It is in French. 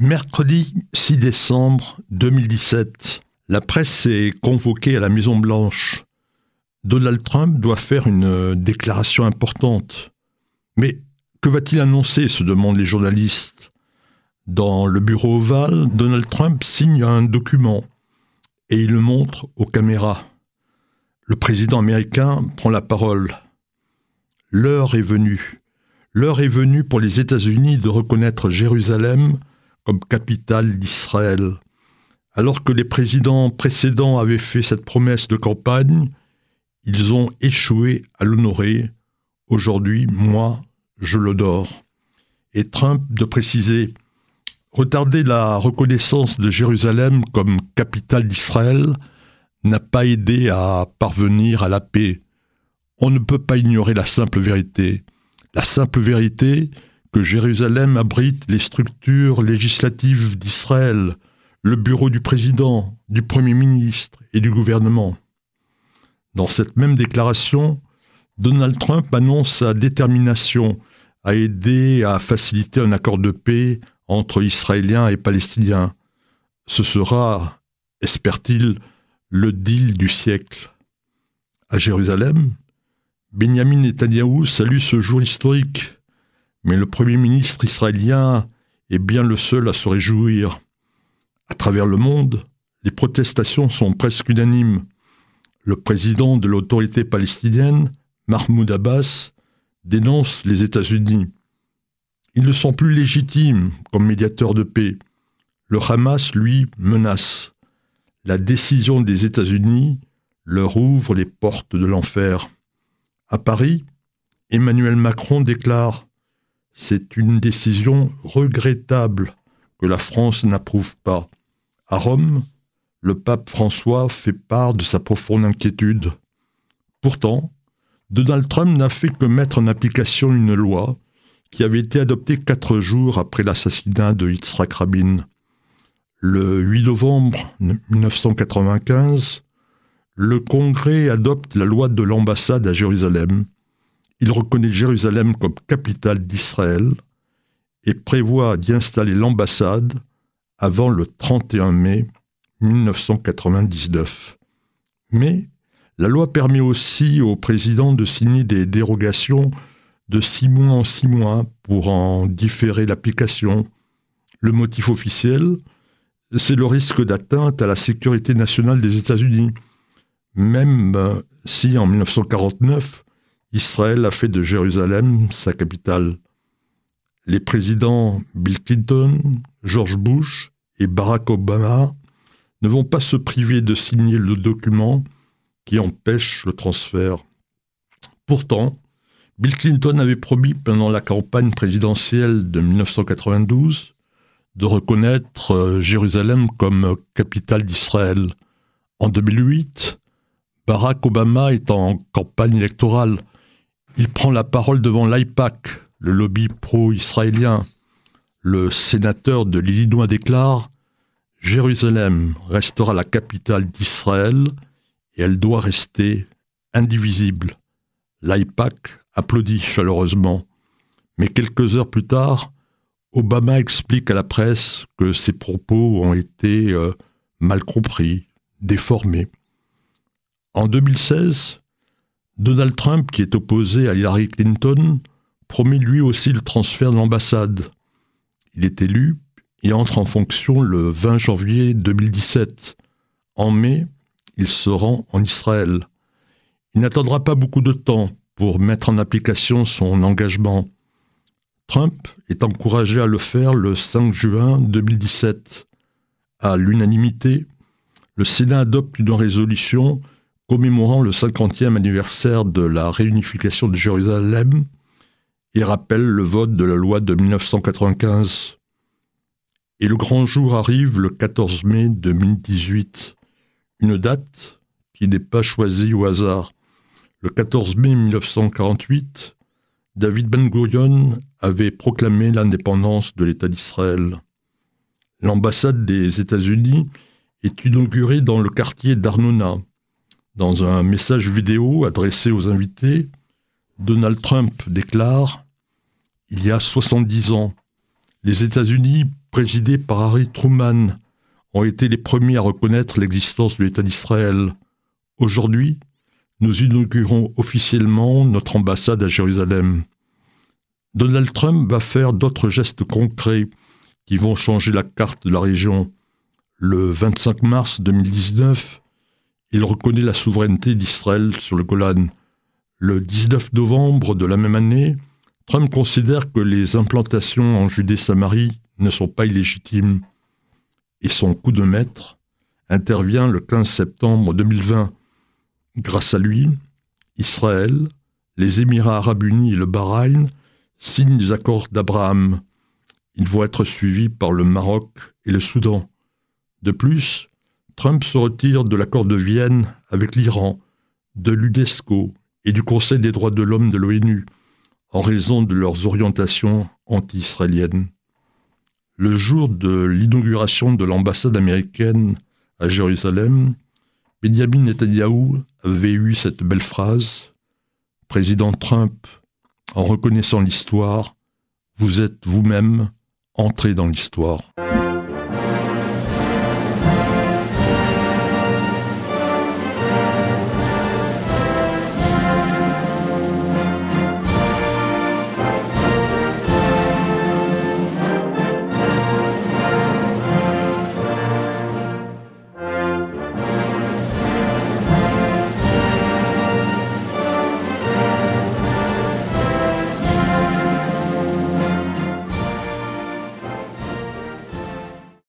Mercredi 6 décembre 2017, la presse est convoquée à la Maison Blanche. Donald Trump doit faire une déclaration importante. Mais que va-t-il annoncer se demandent les journalistes. Dans le bureau ovale, Donald Trump signe un document et il le montre aux caméras. Le président américain prend la parole. L'heure est venue. L'heure est venue pour les États-Unis de reconnaître Jérusalem capitale d'Israël. Alors que les présidents précédents avaient fait cette promesse de campagne, ils ont échoué à l'honorer. Aujourd'hui, moi, je l'honore. Et Trump de préciser Retarder la reconnaissance de Jérusalem comme capitale d'Israël n'a pas aidé à parvenir à la paix. On ne peut pas ignorer la simple vérité. La simple vérité, que Jérusalem abrite les structures législatives d'Israël, le bureau du président, du Premier ministre et du gouvernement. Dans cette même déclaration, Donald Trump annonce sa détermination à aider à faciliter un accord de paix entre Israéliens et Palestiniens. Ce sera, espère-t-il, le deal du siècle. À Jérusalem, Benjamin Netanyahu salue ce jour historique mais le Premier ministre israélien est bien le seul à se réjouir. À travers le monde, les protestations sont presque unanimes. Le président de l'autorité palestinienne, Mahmoud Abbas, dénonce les États-Unis. Ils ne sont plus légitimes comme médiateurs de paix. Le Hamas, lui, menace. La décision des États-Unis leur ouvre les portes de l'enfer. À Paris, Emmanuel Macron déclare c'est une décision regrettable que la France n'approuve pas. À Rome, le pape François fait part de sa profonde inquiétude. Pourtant, Donald Trump n'a fait que mettre en application une loi qui avait été adoptée quatre jours après l'assassinat de Yitzhak Rabin. Le 8 novembre 1995, le Congrès adopte la loi de l'ambassade à Jérusalem, il reconnaît Jérusalem comme capitale d'Israël et prévoit d'y installer l'ambassade avant le 31 mai 1999. Mais la loi permet aussi au président de signer des dérogations de six mois en six mois pour en différer l'application. Le motif officiel, c'est le risque d'atteinte à la sécurité nationale des États-Unis, même si en 1949, Israël a fait de Jérusalem sa capitale. Les présidents Bill Clinton, George Bush et Barack Obama ne vont pas se priver de signer le document qui empêche le transfert. Pourtant, Bill Clinton avait promis pendant la campagne présidentielle de 1992 de reconnaître euh, Jérusalem comme capitale d'Israël. En 2008, Barack Obama est en campagne électorale il prend la parole devant l'IPAC, le lobby pro-israélien. Le sénateur de l'Illinois déclare Jérusalem restera la capitale d'Israël et elle doit rester indivisible. L'IPAC applaudit chaleureusement. Mais quelques heures plus tard, Obama explique à la presse que ses propos ont été euh, mal compris, déformés. En 2016, Donald Trump, qui est opposé à Hillary Clinton, promet lui aussi le transfert de l'ambassade. Il est élu et entre en fonction le 20 janvier 2017. En mai, il se rend en Israël. Il n'attendra pas beaucoup de temps pour mettre en application son engagement. Trump est encouragé à le faire le 5 juin 2017. À l'unanimité, le Sénat adopte une résolution commémorant le 50e anniversaire de la réunification de Jérusalem et rappelle le vote de la loi de 1995. Et le grand jour arrive le 14 mai 2018, une date qui n'est pas choisie au hasard. Le 14 mai 1948, David Ben Gurion avait proclamé l'indépendance de l'État d'Israël. L'ambassade des États-Unis est inaugurée dans le quartier d'Arnona, dans un message vidéo adressé aux invités, Donald Trump déclare Il y a 70 ans, les États-Unis présidés par Harry Truman, ont été les premiers à reconnaître l'existence de l'État d'Israël. Aujourd'hui, nous inaugurons officiellement notre ambassade à Jérusalem. Donald Trump va faire d'autres gestes concrets qui vont changer la carte de la région. Le 25 mars 2019, il reconnaît la souveraineté d'Israël sur le Golan. Le 19 novembre de la même année, Trump considère que les implantations en Judée-Samarie ne sont pas illégitimes. Et son coup de maître intervient le 15 septembre 2020. Grâce à lui, Israël, les Émirats arabes unis et le Bahreïn signent les accords d'Abraham. Ils vont être suivis par le Maroc et le Soudan. De plus, Trump se retire de l'accord de Vienne avec l'Iran, de l'UNESCO et du Conseil des droits de l'homme de l'ONU en raison de leurs orientations anti-israéliennes. Le jour de l'inauguration de l'ambassade américaine à Jérusalem, Benjamin Netanyahu avait eu cette belle phrase Président Trump, en reconnaissant l'histoire, vous êtes vous-même entré dans l'histoire.